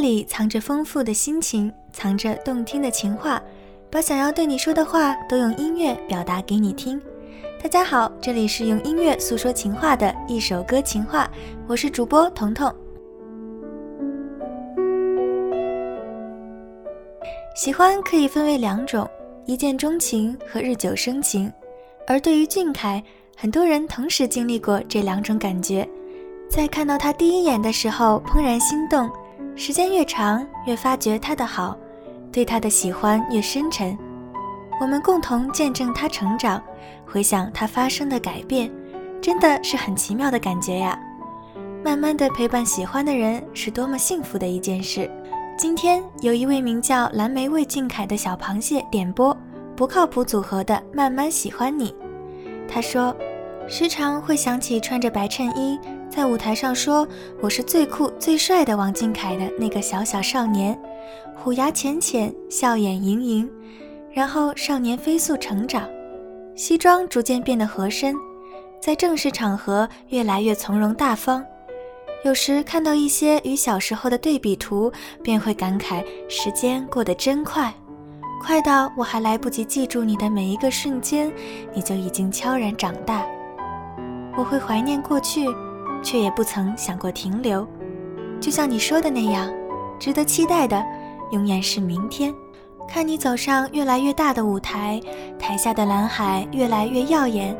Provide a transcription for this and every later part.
里藏着丰富的心情，藏着动听的情话，把想要对你说的话都用音乐表达给你听。大家好，这里是用音乐诉说情话的一首歌情话，我是主播彤彤。喜欢可以分为两种，一见钟情和日久生情。而对于俊凯，很多人同时经历过这两种感觉，在看到他第一眼的时候怦然心动。时间越长，越发觉他的好，对他的喜欢越深沉。我们共同见证他成长，回想他发生的改变，真的是很奇妙的感觉呀。慢慢的陪伴喜欢的人，是多么幸福的一件事。今天有一位名叫蓝莓味俊凯的小螃蟹点播不靠谱组合的《慢慢喜欢你》，他说，时常会想起穿着白衬衣。在舞台上说我是最酷最帅的王俊凯的那个小小少年，虎牙浅浅，笑眼盈盈，然后少年飞速成长，西装逐渐变得合身，在正式场合越来越从容大方。有时看到一些与小时候的对比图，便会感慨时间过得真快，快到我还来不及记住你的每一个瞬间，你就已经悄然长大。我会怀念过去。却也不曾想过停留，就像你说的那样，值得期待的永远是明天。看你走上越来越大的舞台，台下的蓝海越来越耀眼，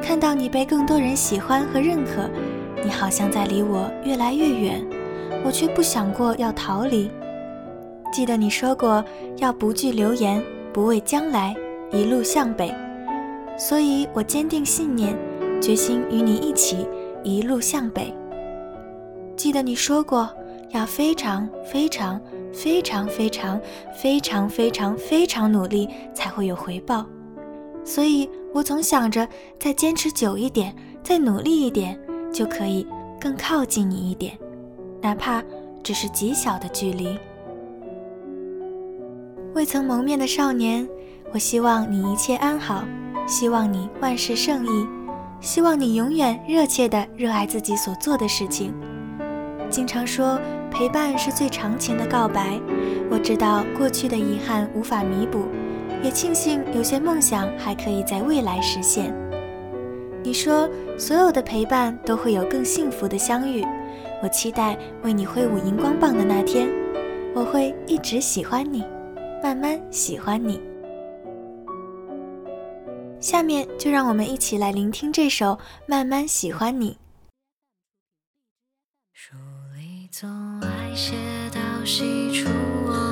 看到你被更多人喜欢和认可，你好像在离我越来越远，我却不想过要逃离。记得你说过要不惧流言，不畏将来，一路向北，所以我坚定信念，决心与你一起。一路向北。记得你说过，要非常非常非常非常非常非常非常努力才会有回报。所以我总想着，再坚持久一点，再努力一点，就可以更靠近你一点，哪怕只是极小的距离。未曾谋面的少年，我希望你一切安好，希望你万事胜意。希望你永远热切地热爱自己所做的事情。经常说陪伴是最长情的告白。我知道过去的遗憾无法弥补，也庆幸有些梦想还可以在未来实现。你说所有的陪伴都会有更幸福的相遇。我期待为你挥舞荧光棒的那天。我会一直喜欢你，慢慢喜欢你。下面就让我们一起来聆听这首《慢慢喜欢你》。书里总爱写到喜出望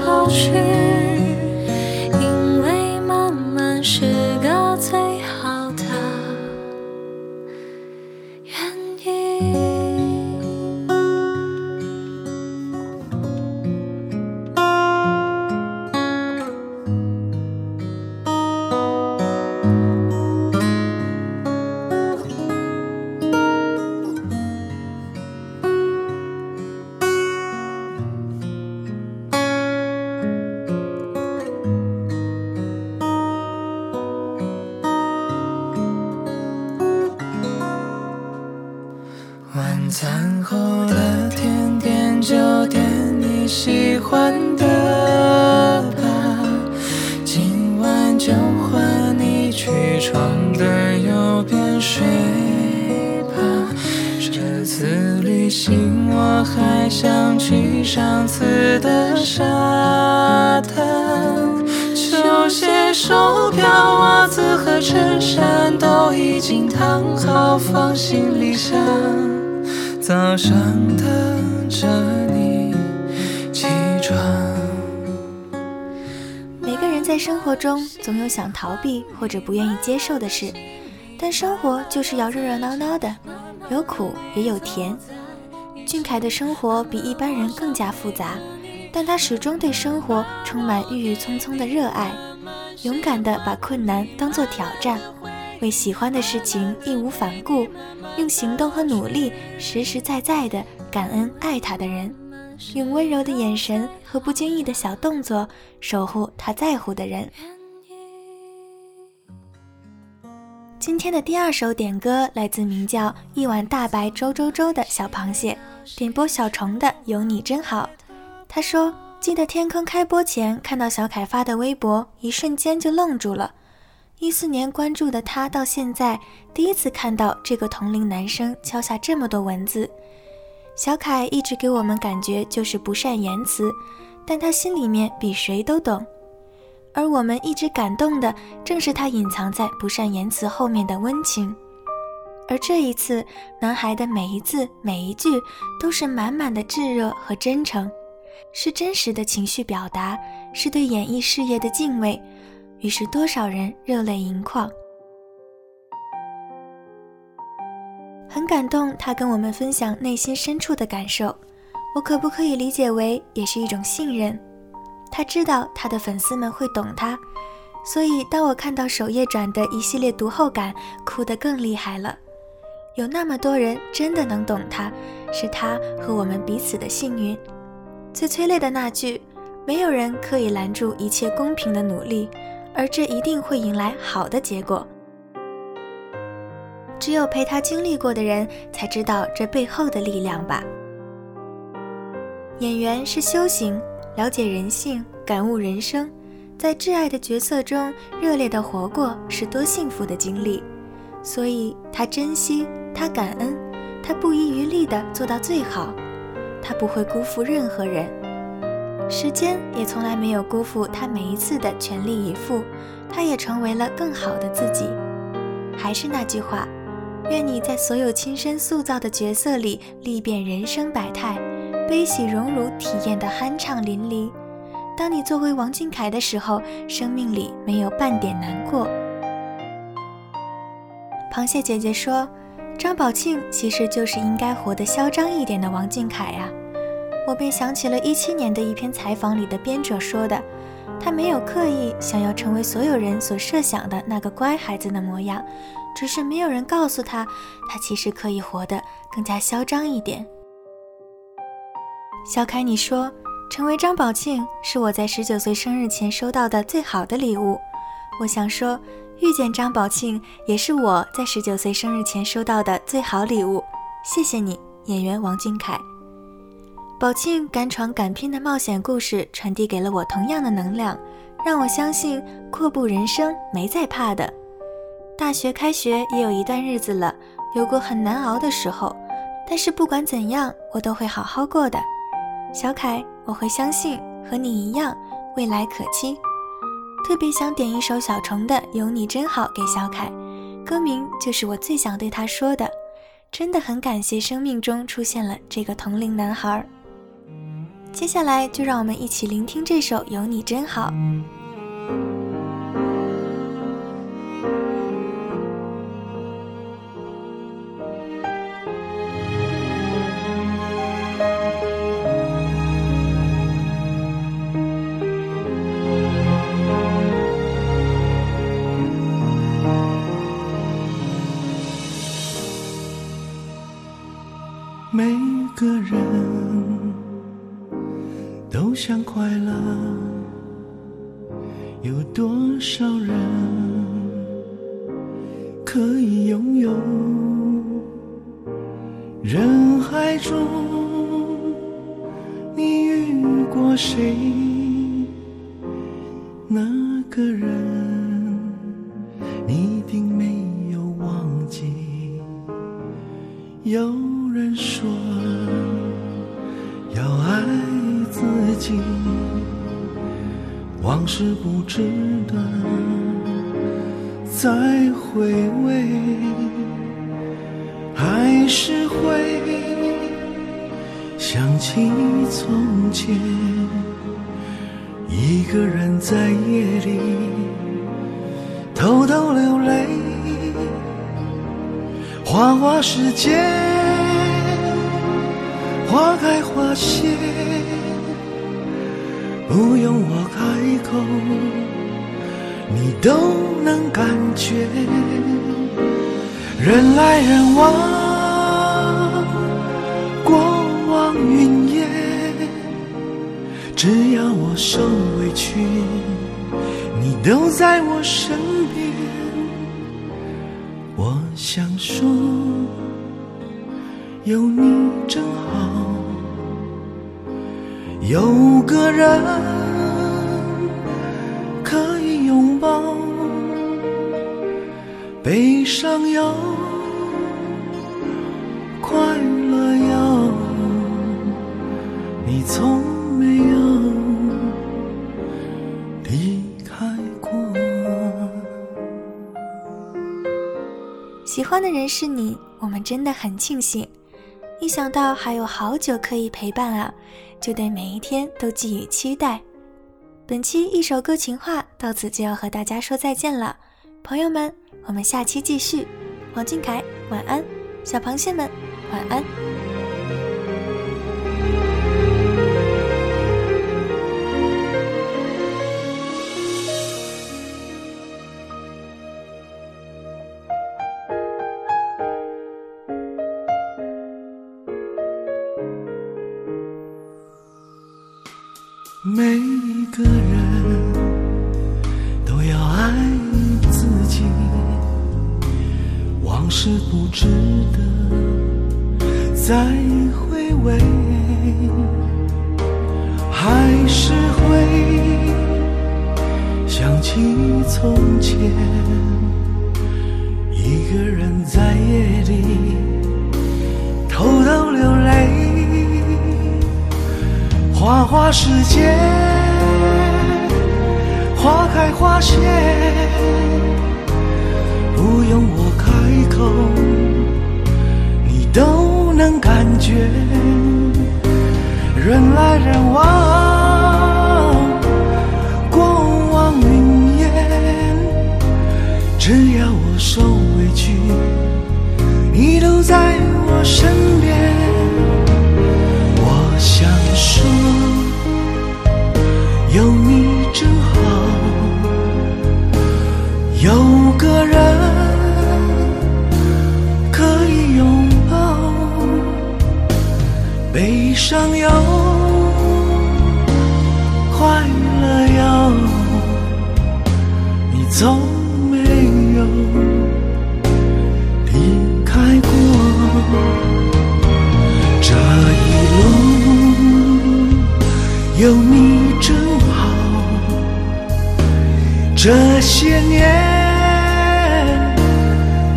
老去，去床的右边睡吧。这次旅行我还想去上次的沙滩，球鞋、手表、袜子和衬衫都已经烫好放行李箱，早上等着在生活中总有想逃避或者不愿意接受的事，但生活就是要热热闹闹的，有苦也有甜。俊凯的生活比一般人更加复杂，但他始终对生活充满郁郁葱葱的热爱，勇敢地把困难当作挑战，为喜欢的事情义无反顾，用行动和努力实实在在地感恩爱他的人。用温柔的眼神和不经意的小动作守护他在乎的人。今天的第二首点歌来自名叫“一碗大白粥粥粥”的小螃蟹，点播小虫的《有你真好》。他说：“记得天坑开播前看到小凯发的微博，一瞬间就愣住了。一四年关注的他，到现在第一次看到这个同龄男生敲下这么多文字。小凯一直给我们感觉就是不善言辞，但他心里面比谁都懂。而我们一直感动的，正是他隐藏在不善言辞后面的温情。而这一次，男孩的每一字每一句都是满满的炙热和真诚，是真实的情绪表达，是对演艺事业的敬畏。于是，多少人热泪盈眶。很感动，他跟我们分享内心深处的感受，我可不可以理解为也是一种信任？他知道他的粉丝们会懂他，所以当我看到首页转的一系列读后感，哭得更厉害了。有那么多人真的能懂他，是他和我们彼此的幸运。最催泪的那句：“没有人可以拦住一切公平的努力，而这一定会迎来好的结果。”只有陪他经历过的人才知道这背后的力量吧。演员是修行，了解人性，感悟人生，在挚爱的角色中热烈的活过，是多幸福的经历。所以他珍惜，他感恩，他不遗余力地做到最好，他不会辜负任何人。时间也从来没有辜负他每一次的全力以赴，他也成为了更好的自己。还是那句话。愿你在所有亲身塑造的角色里历遍人生百态，悲喜荣辱体验得酣畅淋漓。当你做回王俊凯的时候，生命里没有半点难过。螃蟹姐姐说：“张宝庆其实就是应该活得嚣张一点的王俊凯呀。”我便想起了一七年的一篇采访里的编者说的：“他没有刻意想要成为所有人所设想的那个乖孩子的模样。”只是没有人告诉他，他其实可以活得更加嚣张一点。小凯，你说成为张宝庆是我在十九岁生日前收到的最好的礼物。我想说，遇见张宝庆也是我在十九岁生日前收到的最好礼物。谢谢你，演员王俊凯。宝庆敢闯敢拼的冒险故事传递给了我同样的能量，让我相信阔步人生没在怕的。大学开学也有一段日子了，有过很难熬的时候，但是不管怎样，我都会好好过的。小凯，我会相信和你一样，未来可期。特别想点一首小虫的《有你真好》给小凯，歌名就是我最想对他说的。真的很感谢生命中出现了这个同龄男孩。接下来就让我们一起聆听这首《有你真好》。每个人都想快乐，有多少人可以拥有？人海中，你遇过谁？那个人，你一定没有忘记。有人说要爱自己，往事不值得再回味，还是会想起从前，一个人在夜里偷偷流泪。花花世界，花开花谢，不用我开口，你都能感觉。人来人往，过往云烟，只要我受委屈，你都在我身边。我想说，有你真好，有个人可以拥抱，悲伤有，快乐有，你从没有离开过。喜欢的人是你，我们真的很庆幸。一想到还有好久可以陪伴啊，就对每一天都寄予期待。本期一首歌情话到此就要和大家说再见了，朋友们，我们下期继续。王俊凯，晚安，小螃蟹们，晚安。每一个人都要爱自己，往事不值得再回味，还是会想起从前，一个人在夜里花花世界，花开花谢，不用我开口，你都能感觉。人来人往，过往云烟，只要我受委屈，你都在我身边。有你真好。这些年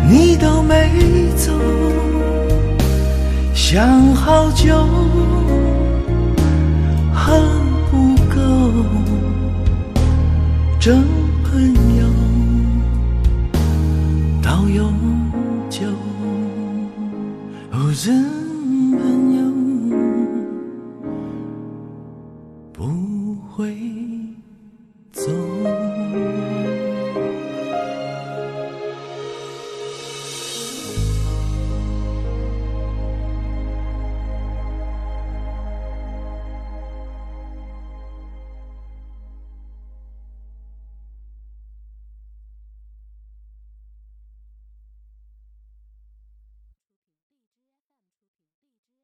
你都没走，想好久恨不够，真